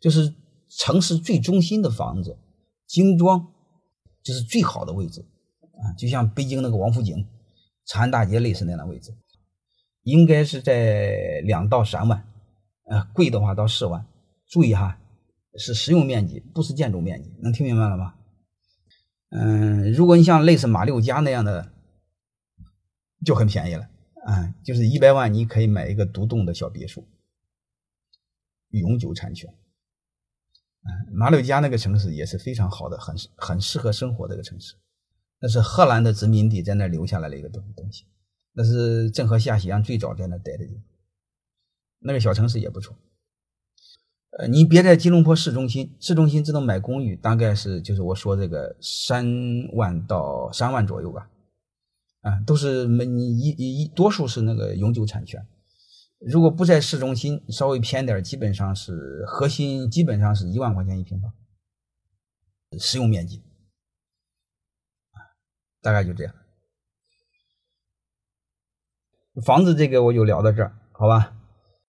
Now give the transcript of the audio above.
就是城市最中心的房子，精装就是最好的位置啊，就像北京那个王府井、长安大街类似那样的位置，应该是在两到三万，呃，贵的话到四万。注意哈，是实用面积，不是建筑面积，能听明白了吗？嗯，如果你像类似马六甲那样的，就很便宜了啊，就是一百万你可以买一个独栋的小别墅，永久产权。马六甲那个城市也是非常好的，很很适合生活的一个城市，那是荷兰的殖民地在那留下来的一个东东西，那是郑和下西洋最早在那待的地方，那个小城市也不错。呃，你别在吉隆坡市中心，市中心只能买公寓，大概是就是我说这个三万到三万左右吧，啊，都是没你一一多数是那个永久产权。如果不在市中心，稍微偏点，基本上是核心，基本上是一万块钱一平方，实用面积，大概就这样。房子这个我就聊到这儿，好吧？